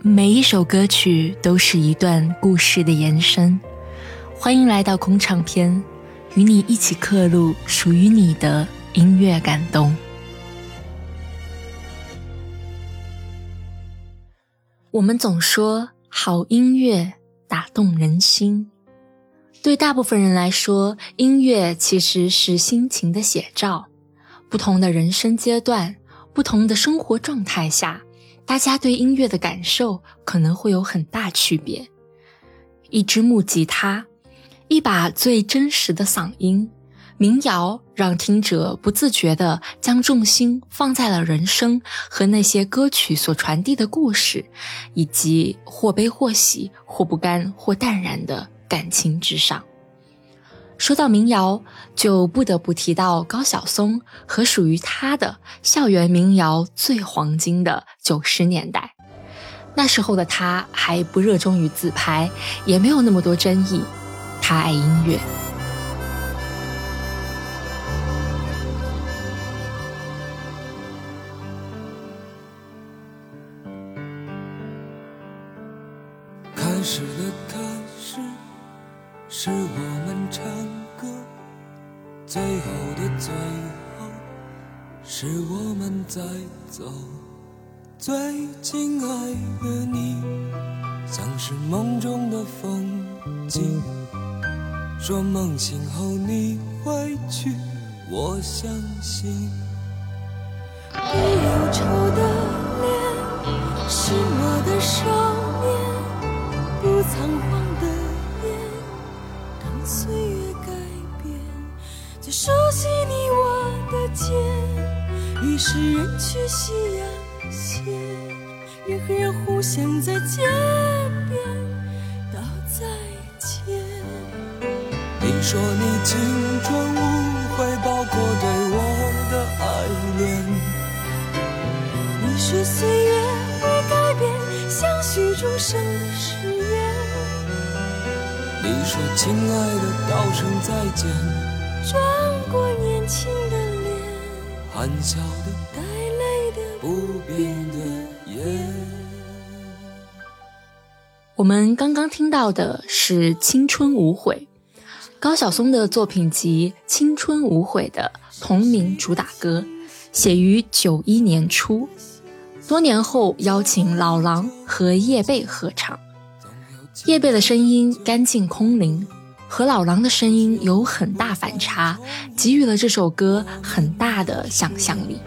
每一首歌曲都是一段故事的延伸。欢迎来到空唱片，与你一起刻录属于你的音乐感动。我们总说好音乐打动人心，对大部分人来说，音乐其实是心情的写照。不同的人生阶段，不同的生活状态下。大家对音乐的感受可能会有很大区别。一支木吉他，一把最真实的嗓音，民谣让听者不自觉地将重心放在了人生和那些歌曲所传递的故事，以及或悲或喜、或不甘或淡然的感情之上。说到民谣，就不得不提到高晓松和属于他的校园民谣最黄金的九十年代。那时候的他还不热衷于自拍，也没有那么多争议。他爱音乐。是我们在走。最亲爱的你，像是梦中的风景。说梦醒后你会去，我相信。你忧愁的脸，是我的少年，不仓皇的眼，当岁月改变。最熟悉你我的肩，是人去夕阳斜，人和人互相在街边道再见。你说你青春无悔，包括对我的爱恋。你说岁月会改变相许终生的誓言。你说亲爱的，道声再见。转过年轻，含笑的，带泪的，不变的。我们刚刚听到的是《青春无悔》，高晓松的作品集《青春无悔》的同名主打歌，写于九一年初，多年后邀请老狼和叶蓓合唱，叶蓓的声音干净空灵。和老狼的声音有很大反差，给予了这首歌很大的想象力。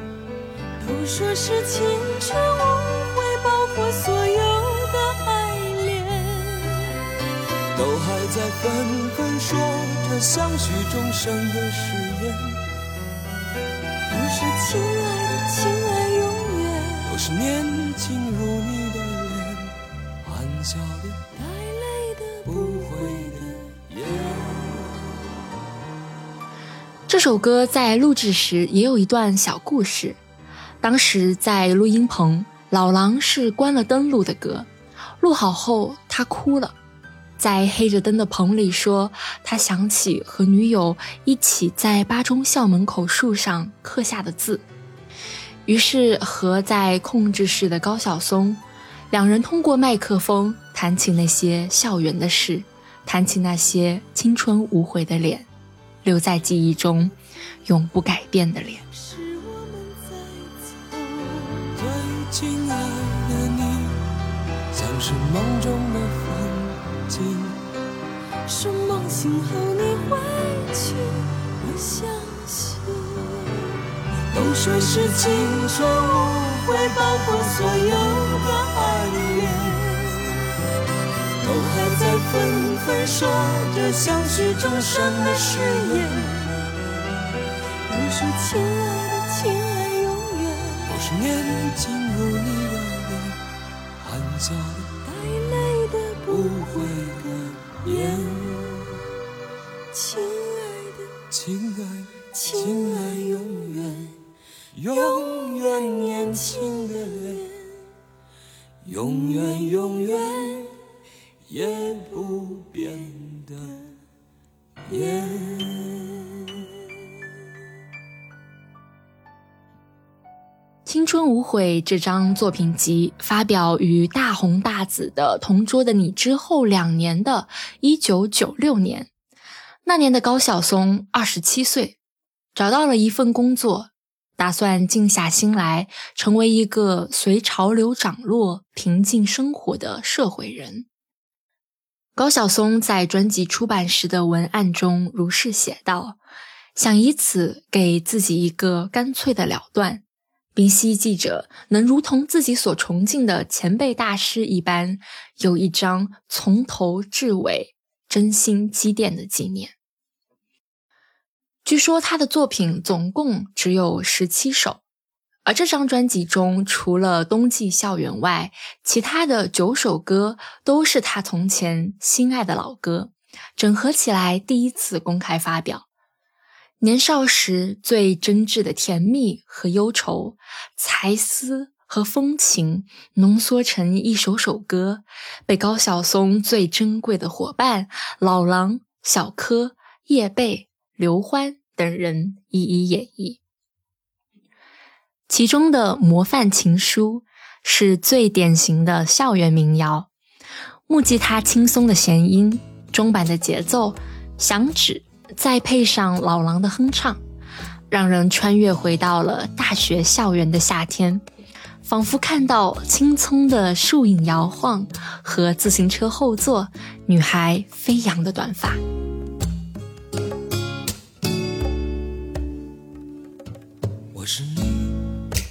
都说是青春无悔，包括所有的爱恋，都还在纷纷说着相许终生的誓言。都说亲爱的，亲爱永远，都是年轻如你的脸，含笑这首歌在录制时也有一段小故事。当时在录音棚，老狼是关了灯录的歌。录好后，他哭了，在黑着灯的棚里说：“他想起和女友一起在八中校门口树上刻下的字。”于是和在控制室的高晓松，两人通过麦克风谈起那些校园的事，谈起那些青春无悔的脸。留在记忆中，永不改变的脸。是我们在走，最亲爱的你，像是梦中的风景。是梦醒后你会去，我相信。都说是青春无悔，包括所有的爱恋。在纷纷说着相许终生的誓言。都说亲爱的，亲爱永远。都是年轻如你的脸，含笑，带泪的，不悔的眼。亲爱的，亲爱的，亲爱永远，永远年轻的脸，永远永远。青春无悔》这张作品集发表于大红大紫的《同桌的你》之后两年的1996年。那年的高晓松二十七岁，找到了一份工作，打算静下心来，成为一个随潮流涨落、平静生活的社会人。高晓松在专辑出版时的文案中如是写道：“想以此给自己一个干脆的了断，并希记者能如同自己所崇敬的前辈大师一般，有一张从头至尾。”真心积淀的纪念。据说他的作品总共只有十七首，而这张专辑中除了《冬季校园》外，其他的九首歌都是他从前心爱的老歌，整合起来第一次公开发表。年少时最真挚的甜蜜和忧愁，才思。和风情浓缩成一首首歌，被高晓松最珍贵的伙伴老狼、小柯、叶蓓、刘欢等人一一演绎。其中的《模范情书》是最典型的校园民谣，木吉他轻松的弦音，中板的节奏，响指，再配上老狼的哼唱，让人穿越回到了大学校园的夏天。仿佛看到青葱的树影摇晃，和自行车后座女孩飞扬的短发。我是你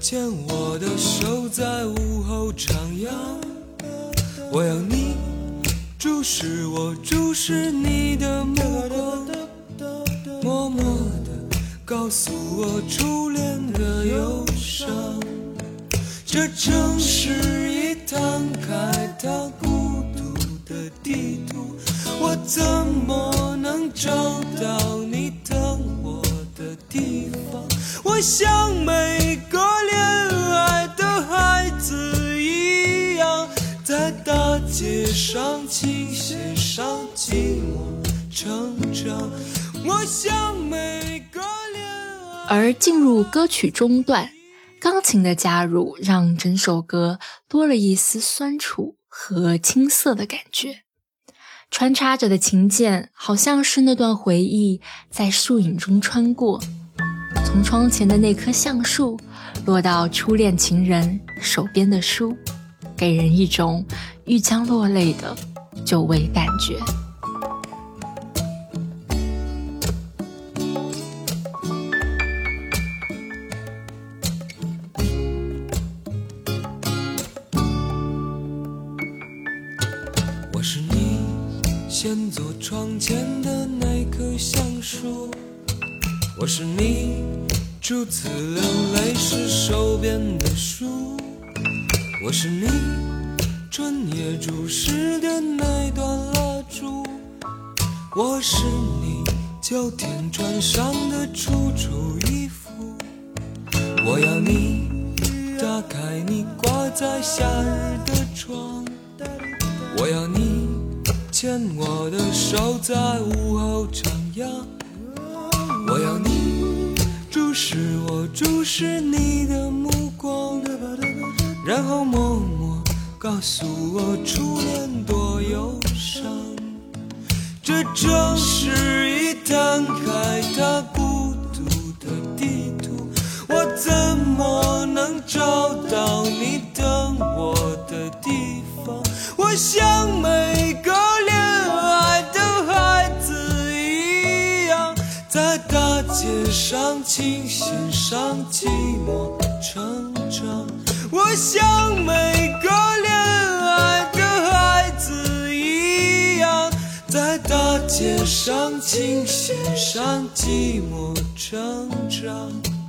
牵我的手在午后徜徉，我要你注视我注视你的目光，默默的告诉我初恋的忧伤。这城市已摊开它孤独的地图，我怎么能找到你等我的地方？我想没而进入歌曲中段。钢琴的加入让整首歌多了一丝酸楚和青涩的感觉，穿插着的琴键好像是那段回忆在树影中穿过，从窗前的那棵橡树落到初恋情人手边的书，给人一种欲将落泪的久违感觉。我是你先坐窗前的那棵橡树，我是你初次流泪时手边的书，我是你秋天穿上的楚楚衣服，我要你打开你挂在夏日的窗，我要你。牵我的手，在午后徜徉。我要你注视我，注视你的目光，然后默默告诉我初恋多忧伤。这城市已摊开它孤独的地图，我怎么能找到你等我的地方？我想每个恋爱的孩子一样，在大。街上，琴弦上，寂寞成长。我像每个街上，琴弦上，寂寞成长。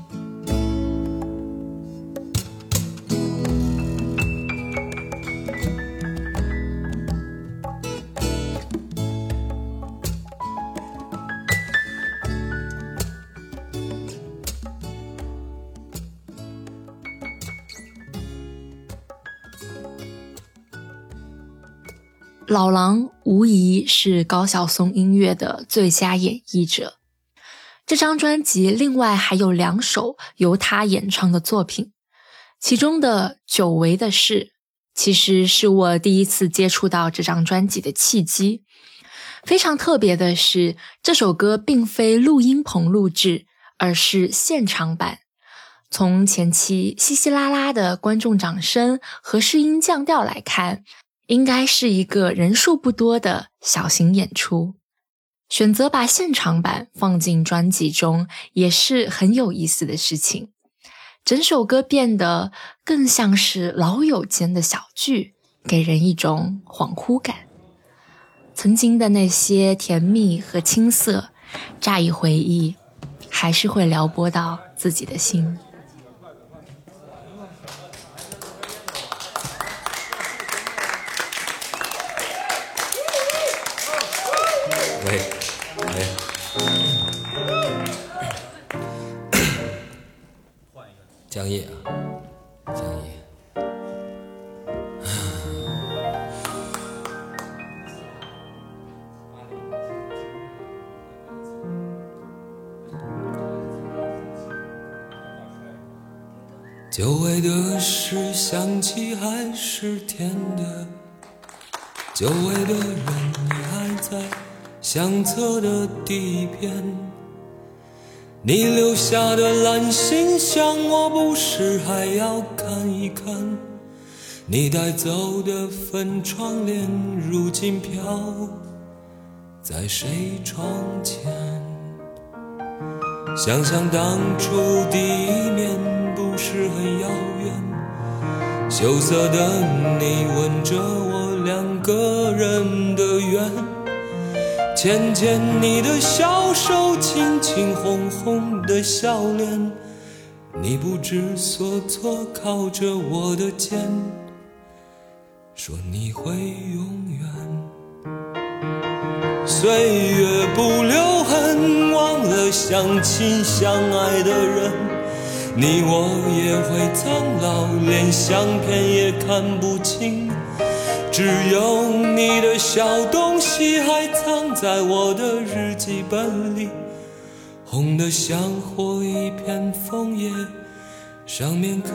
老狼无疑是高晓松音乐的最佳演绎者。这张专辑另外还有两首由他演唱的作品，其中的《久违的事》其实是我第一次接触到这张专辑的契机。非常特别的是，这首歌并非录音棚录制，而是现场版。从前期稀稀拉拉的观众掌声和试音降调来看，应该是一个人数不多的小型演出。选择把现场版放进专辑中，也是很有意思的事情。整首歌变得更像是老友间的小聚，给人一种恍惚感。曾经的那些甜蜜和青涩，乍一回忆，还是会撩拨到自己的心。江夜啊，江夜，久违的事想起还是甜的，久违的人你还在相册的第一篇。你留下的烂信箱，我不是还要看一看？你带走的粉窗帘，如今飘在谁窗前？想想当初第一面，不是很遥远。羞涩的你吻着我，两个人的缘。牵牵你的小手，亲亲红红的笑脸，你不知所措，靠着我的肩，说你会永远。岁月不留痕，忘了相亲相爱的人，你我也会苍老，连相片也看不清。只有你的小东西还藏在我的日记本里，红的像火一片枫叶，上面刻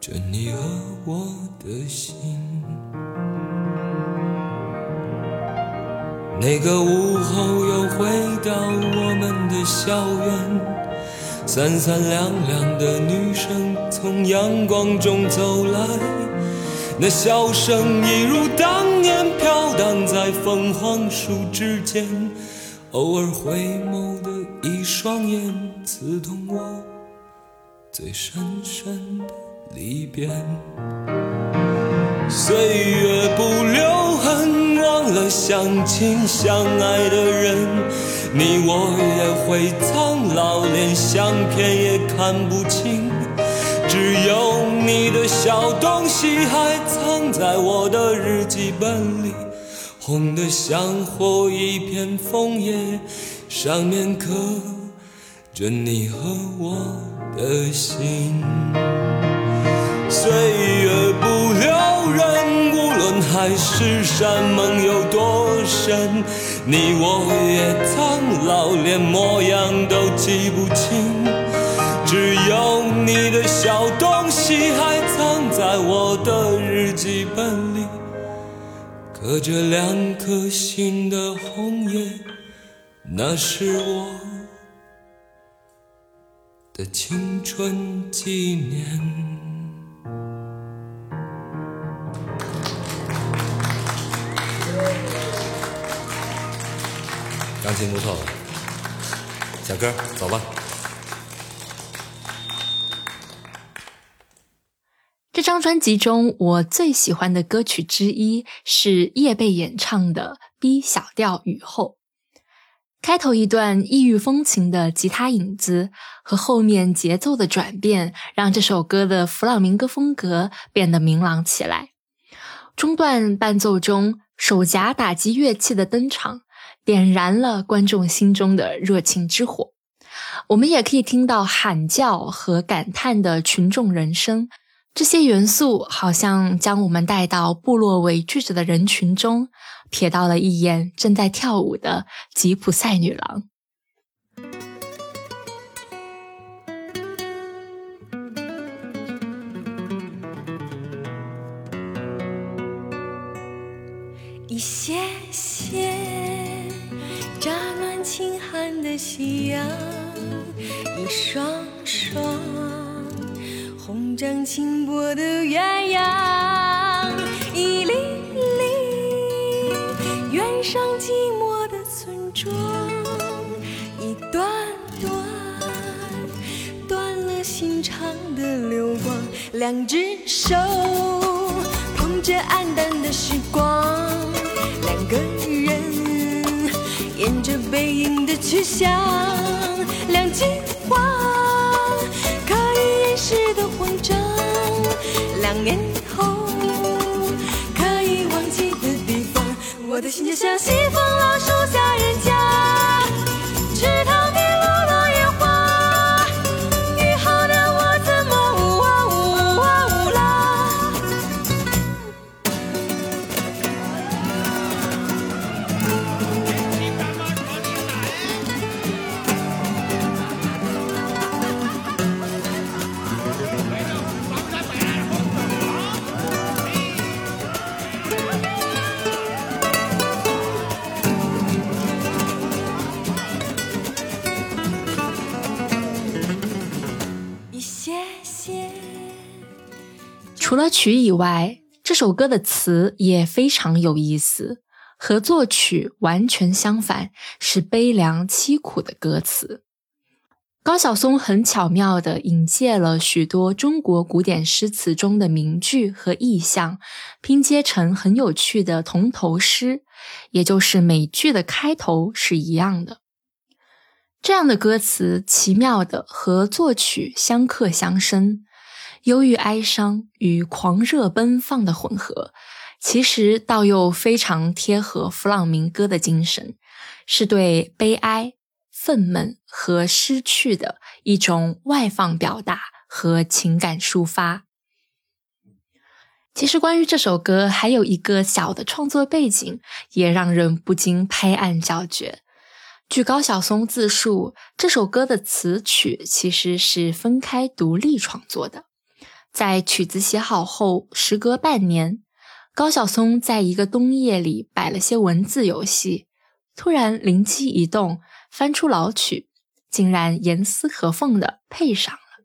着你和我的心。那个午后又回到我们的校园，三三两两的女生从阳光中走来。那笑声一如当年飘荡在凤凰树之间，偶尔回眸的一双眼，刺痛我最深深的离别。岁月不留痕，忘了相亲相爱的人，你我也会苍老，连相片也看不清。只有你的小东西还藏在我的日记本里，红的像火一片枫叶，上面刻着你和我的心。岁月不留人，无论海誓山盟有多深，你我也苍老，连模样都记不清。只有你的小东西还藏在我的日记本里，刻着两颗心的红叶，那是我的青春纪念。钢琴不错，小哥，走吧。这张专辑中，我最喜欢的歌曲之一是叶蓓演唱的《B 小调雨后》。开头一段异域风情的吉他影子和后面节奏的转变，让这首歌的弗朗明哥风格变得明朗起来。中段伴奏中手夹打击乐器的登场，点燃了观众心中的热情之火。我们也可以听到喊叫和感叹的群众人声。这些元素好像将我们带到部落围聚着的人群中，瞥到了一眼正在跳舞的吉普赛女郎。一些些乍暖轻寒的夕阳，一双双红掌轻拨的鸳鸯，一粒粒远上寂寞的村庄，一段段断了心肠的流光，两只手捧着黯淡的时光。两个人沿着背影的去向，两句时的慌张，两年后可以忘记的地方，我的心就像西风。了曲以外，这首歌的词也非常有意思，和作曲完全相反，是悲凉凄苦的歌词。高晓松很巧妙地引介了许多中国古典诗词中的名句和意象，拼接成很有趣的同头诗，也就是每句的开头是一样的。这样的歌词奇妙地和作曲相克相生，忧郁哀伤与狂热奔放的混合，其实倒又非常贴合弗朗明哥的精神，是对悲哀、愤懑和失去的一种外放表达和情感抒发。其实，关于这首歌还有一个小的创作背景，也让人不禁拍案叫绝。据高晓松自述，这首歌的词曲其实是分开独立创作的。在曲子写好后，时隔半年，高晓松在一个冬夜里摆了些文字游戏，突然灵机一动，翻出老曲，竟然严丝合缝的配上了。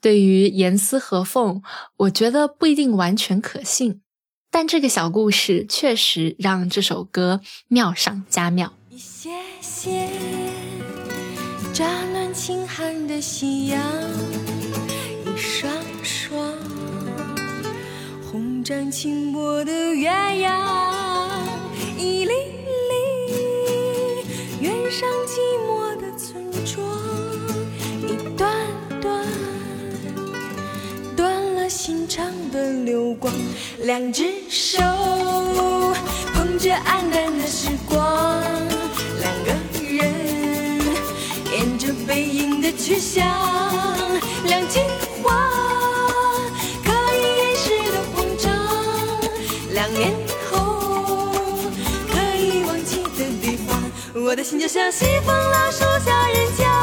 对于严丝合缝，我觉得不一定完全可信，但这个小故事确实让这首歌妙上加妙。一些些乍暖轻寒的夕阳，红掌轻拨的鸳鸯，一粒粒远上寂寞的村庄，一段段断了心肠的流光，两只手捧着黯淡的时光，两个人沿着背影的去向，两句我的心就像西风老树下人家，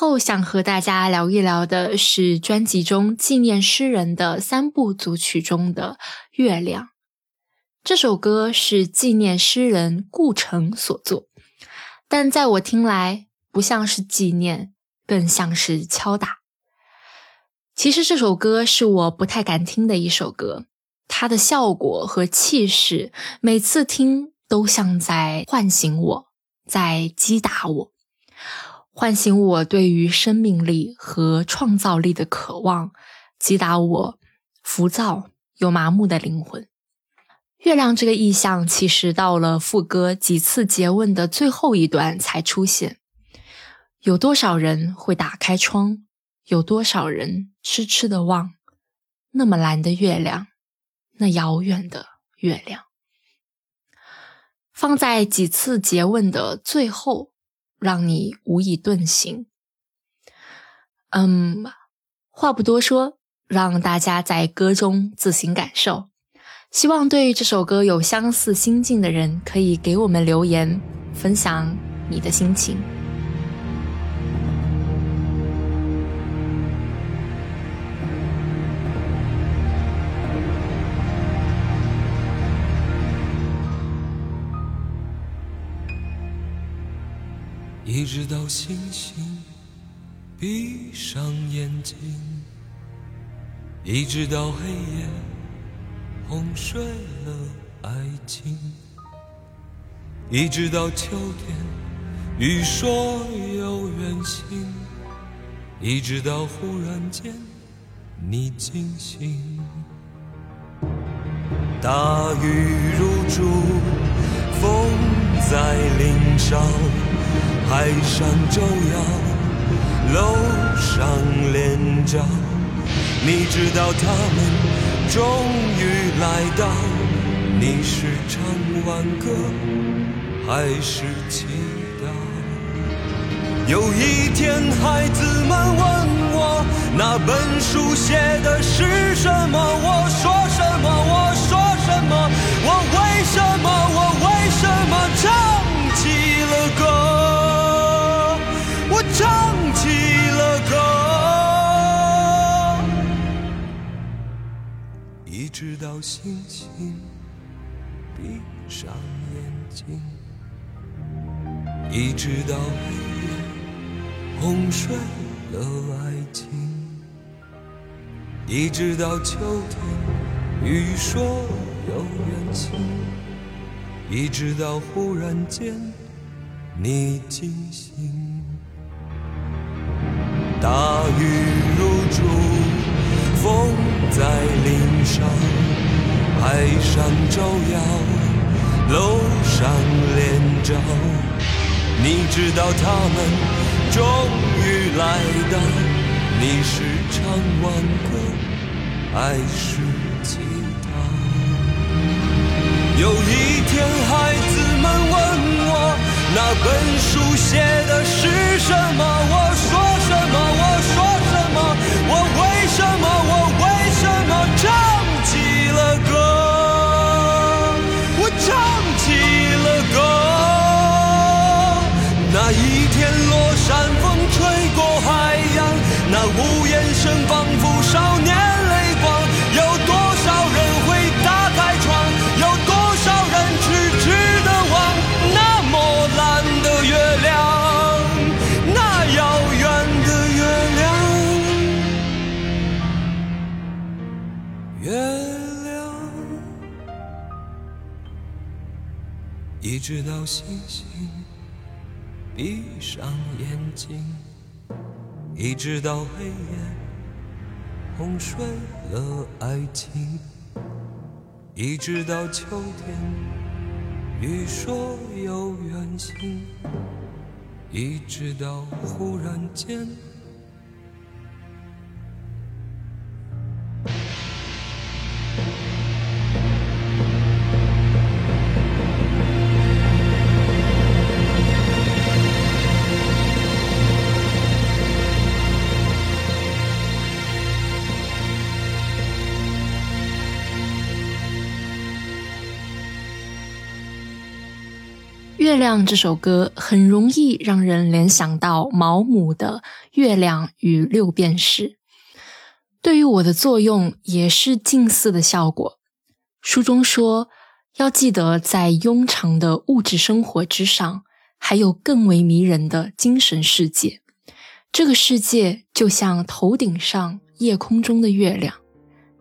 后想和大家聊一聊的是专辑中纪念诗人的三部组曲中的《月亮》。这首歌是纪念诗人顾城所作，但在我听来，不像是纪念，更像是敲打。其实这首歌是我不太敢听的一首歌，它的效果和气势，每次听都像在唤醒我，在击打我。唤醒我对于生命力和创造力的渴望，击打我浮躁又麻木的灵魂。月亮这个意象其实到了副歌几次诘问的最后一段才出现。有多少人会打开窗？有多少人痴痴的望那么蓝的月亮，那遥远的月亮？放在几次诘问的最后，让你无以遁形。嗯，话不多说，让大家在歌中自行感受。希望对这首歌有相似心境的人，可以给我们留言，分享你的心情。直到星星闭上眼睛，一直到黑夜哄睡了爱情，一直到秋天雨说有远行，一直到忽然间你惊醒，大雨如注，风在林梢。海上照耀，楼上连着。你知道他们终于来到，你是唱完歌还是祈祷？有一天，孩子们问我，那本书写的是什么？我说什么？我说什么？我为什么？我为什么唱唱起了歌，一直到星星闭上眼睛，一直到黑夜哄睡了爱情，一直到秋天雨说有远行，一直到忽然间你惊醒。大雨如注，风在林梢，海上照耀，楼上连着。你知道他们终于来到，你是唱完歌还是祈祷？有一天，孩子们问我，那本书写的是什么？我说。什么？我说什么？我为什么？我为什么这直到星星闭上眼睛，一直到黑夜哄睡了爱情，一直到秋天雨说有远行，一直到忽然间。亮这首歌很容易让人联想到毛姆的《月亮与六便士》，对于我的作用也是近似的效果。书中说，要记得在庸常的物质生活之上，还有更为迷人的精神世界。这个世界就像头顶上夜空中的月亮，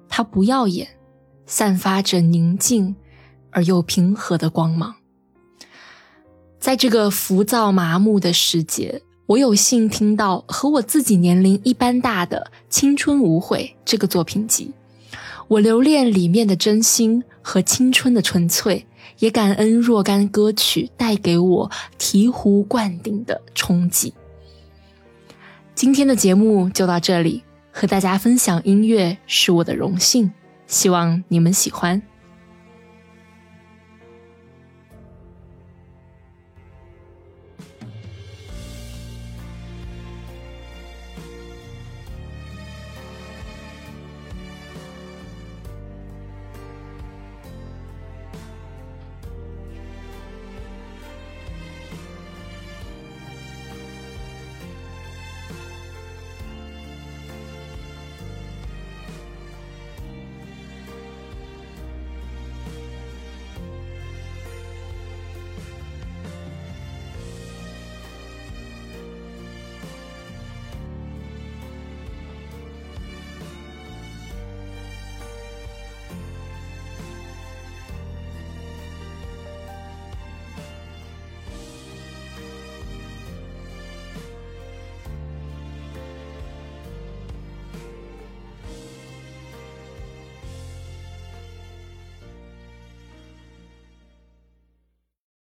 它不耀眼，散发着宁静而又平和的光芒。在这个浮躁麻木的世界，我有幸听到和我自己年龄一般大的《青春无悔》这个作品集。我留恋里面的真心和青春的纯粹，也感恩若干歌曲带给我醍醐灌顶的冲击。今天的节目就到这里，和大家分享音乐是我的荣幸，希望你们喜欢。